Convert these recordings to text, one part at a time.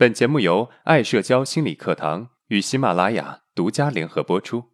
本节目由爱社交心理课堂与喜马拉雅独家联合播出。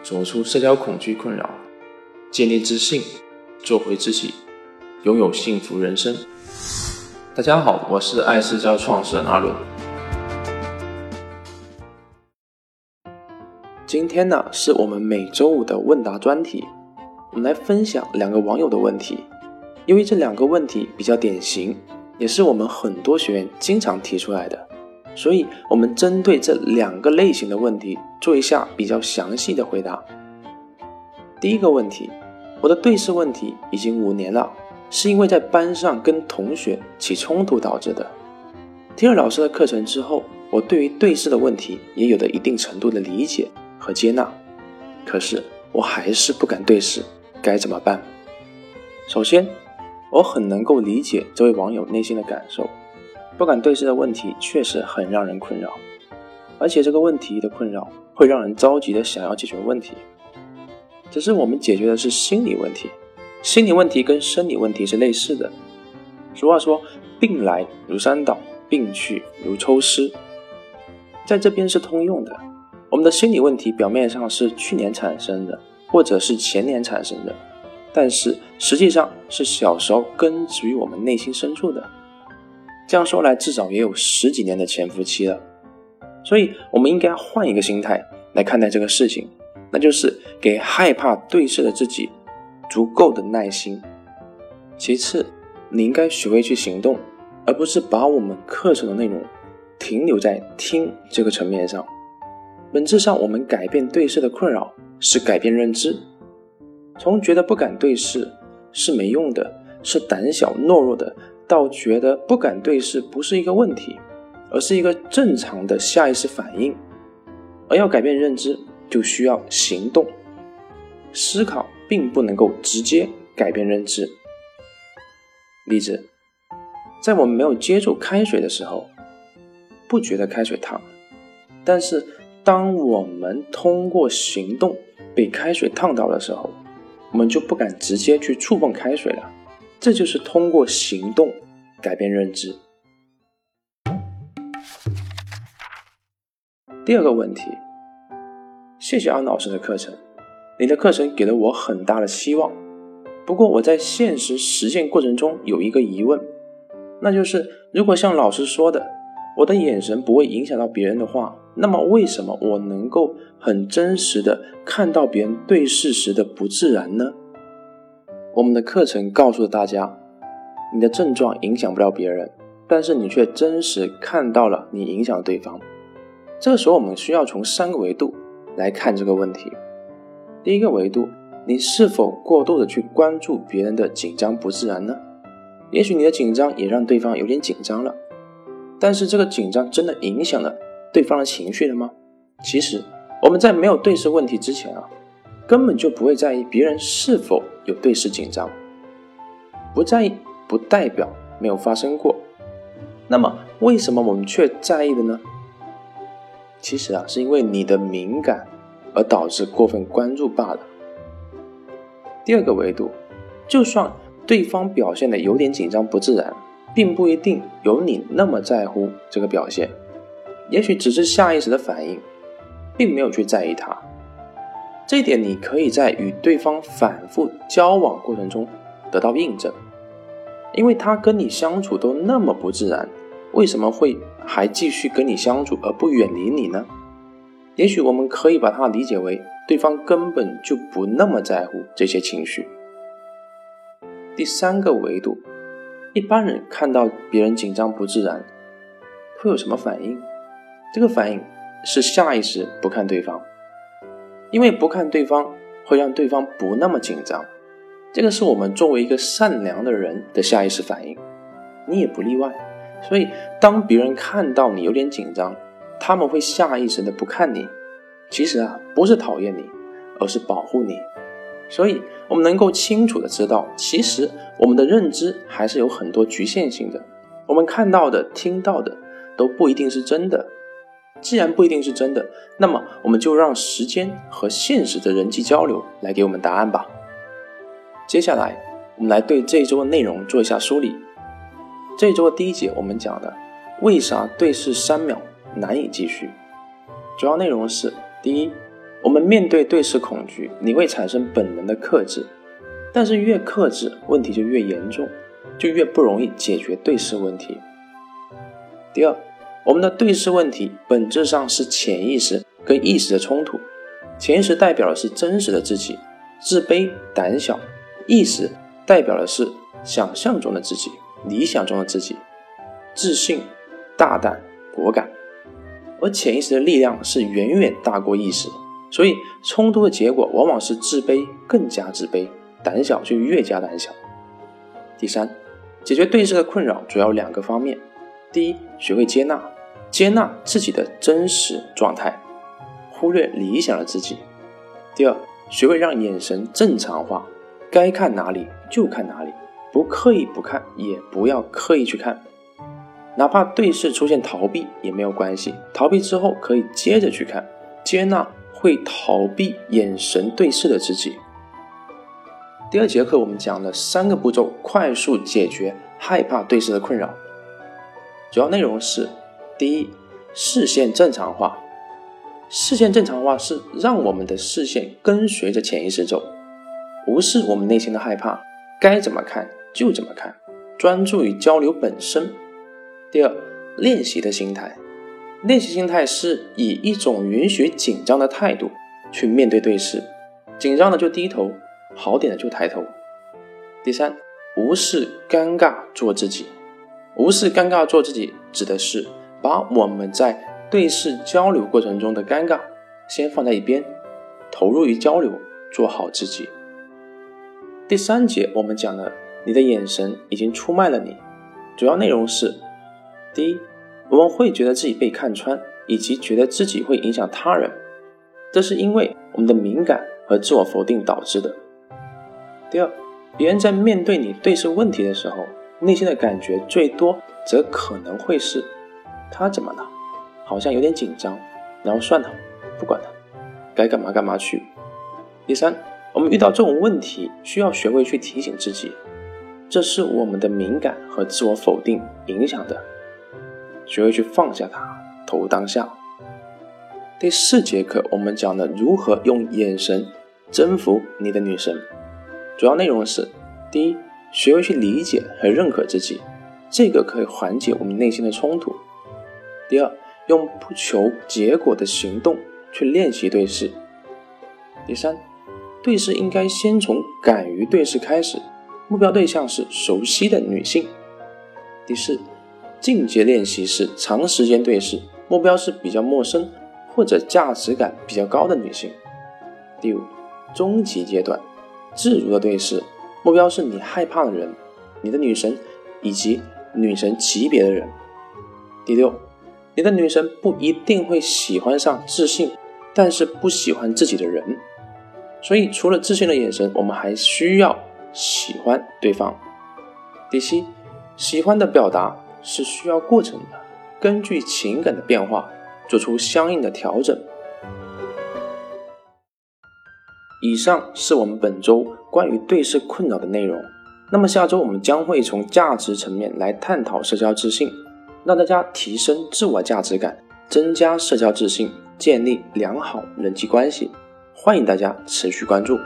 走出社交恐惧困扰，建立自信，做回自己，拥有幸福人生。大家好，我是爱社交创始人阿伦。今天呢，是我们每周五的问答专题。我们来分享两个网友的问题，因为这两个问题比较典型，也是我们很多学员经常提出来的，所以我们针对这两个类型的问题做一下比较详细的回答。第一个问题，我的对视问题已经五年了，是因为在班上跟同学起冲突导致的。听了老师的课程之后，我对于对视的问题也有了一定程度的理解和接纳，可是我还是不敢对视。该怎么办？首先，我很能够理解这位网友内心的感受，不敢对视的问题确实很让人困扰，而且这个问题的困扰会让人着急的想要解决问题。只是我们解决的是心理问题，心理问题跟生理问题是类似的。俗话说，病来如山倒，病去如抽丝，在这边是通用的。我们的心理问题表面上是去年产生的。或者是前年产生的，但是实际上是小时候根植于我们内心深处的。这样说来，至少也有十几年的潜伏期了。所以，我们应该换一个心态来看待这个事情，那就是给害怕对视的自己足够的耐心。其次，你应该学会去行动，而不是把我们课程的内容停留在听这个层面上。本质上，我们改变对视的困扰。是改变认知，从觉得不敢对视是没用的，是胆小懦弱的，到觉得不敢对视不是一个问题，而是一个正常的下意识反应。而要改变认知，就需要行动。思考并不能够直接改变认知。例子，在我们没有接触开水的时候，不觉得开水烫，但是当我们通过行动，被开水烫到的时候，我们就不敢直接去触碰开水了。这就是通过行动改变认知。第二个问题，谢谢安老师的课程，你的课程给了我很大的希望。不过我在现实实践过程中有一个疑问，那就是如果像老师说的，我的眼神不会影响到别人的话。那么，为什么我能够很真实的看到别人对视时的不自然呢？我们的课程告诉大家，你的症状影响不了别人，但是你却真实看到了你影响对方。这个时候，我们需要从三个维度来看这个问题。第一个维度，你是否过度的去关注别人的紧张不自然呢？也许你的紧张也让对方有点紧张了，但是这个紧张真的影响了。对方的情绪了吗？其实我们在没有对视问题之前啊，根本就不会在意别人是否有对视紧张。不在意不代表没有发生过。那么为什么我们却在意的呢？其实啊，是因为你的敏感而导致过分关注罢了。第二个维度，就算对方表现的有点紧张不自然，并不一定有你那么在乎这个表现。也许只是下意识的反应，并没有去在意他。这一点你可以在与对方反复交往过程中得到印证，因为他跟你相处都那么不自然，为什么会还继续跟你相处而不远离你呢？也许我们可以把它理解为对方根本就不那么在乎这些情绪。第三个维度，一般人看到别人紧张不自然，会有什么反应？这个反应是下意识不看对方，因为不看对方会让对方不那么紧张，这个是我们作为一个善良的人的下意识反应，你也不例外。所以当别人看到你有点紧张，他们会下意识的不看你。其实啊，不是讨厌你，而是保护你。所以我们能够清楚的知道，其实我们的认知还是有很多局限性的，我们看到的、听到的都不一定是真的。既然不一定是真的，那么我们就让时间和现实的人际交流来给我们答案吧。接下来，我们来对这一周的内容做一下梳理。这一周的第一节我们讲的为啥对视三秒难以继续，主要内容是：第一，我们面对对视恐惧，你会产生本能的克制，但是越克制，问题就越严重，就越不容易解决对视问题。第二，我们的对视问题本质上是潜意识跟意识的冲突，潜意识代表的是真实的自己，自卑、胆小；意识代表的是想象中的自己。理想中的自己，自信、大胆、果敢，而潜意识的力量是远远大过意识，所以冲突的结果往往是自卑更加自卑，胆小就越加胆小。第三，解决对视的困扰主要两个方面：第一，学会接纳，接纳自己的真实状态，忽略理想的自己；第二，学会让眼神正常化，该看哪里就看哪里。不刻意不看，也不要刻意去看，哪怕对视出现逃避也没有关系，逃避之后可以接着去看，接纳会逃避眼神对视的自己。第二节课我们讲了三个步骤，快速解决害怕对视的困扰。主要内容是：第一，视线正常化。视线正常化是让我们的视线跟随着潜意识走，无视我们内心的害怕，该怎么看？就怎么看，专注于交流本身。第二，练习的心态，练习心态是以一种允许紧张的态度去面对对视，紧张的就低头，好点的就抬头。第三，无视尴尬做自己，无视尴尬做自己，指的是把我们在对视交流过程中的尴尬先放在一边，投入于交流，做好自己。第三节我们讲了。你的眼神已经出卖了你。主要内容是：第一，我们会觉得自己被看穿，以及觉得自己会影响他人，这是因为我们的敏感和自我否定导致的。第二，别人在面对你对视问题的时候，内心的感觉最多则可能会是：他怎么了？好像有点紧张，然后算了，不管他，该干嘛干嘛去。第三，我们遇到这种问题，需要学会去提醒自己。这是我们的敏感和自我否定影响的，学会去放下它，投入当下。第四节课我们讲了如何用眼神征服你的女神，主要内容是：第一，学会去理解和认可自己，这个可以缓解我们内心的冲突；第二，用不求结果的行动去练习对视；第三，对视应该先从敢于对视开始。目标对象是熟悉的女性。第四，进阶练习是长时间对视，目标是比较陌生或者价值感比较高的女性。第五，终极阶段，自如的对视，目标是你害怕的人，你的女神以及女神级别的人。第六，你的女神不一定会喜欢上自信，但是不喜欢自己的人。所以，除了自信的眼神，我们还需要。喜欢对方。第七，喜欢的表达是需要过程的，根据情感的变化做出相应的调整。以上是我们本周关于对视困扰的内容。那么下周我们将会从价值层面来探讨社交自信，让大家提升自我价值感，增加社交自信，建立良好人际关系。欢迎大家持续关注。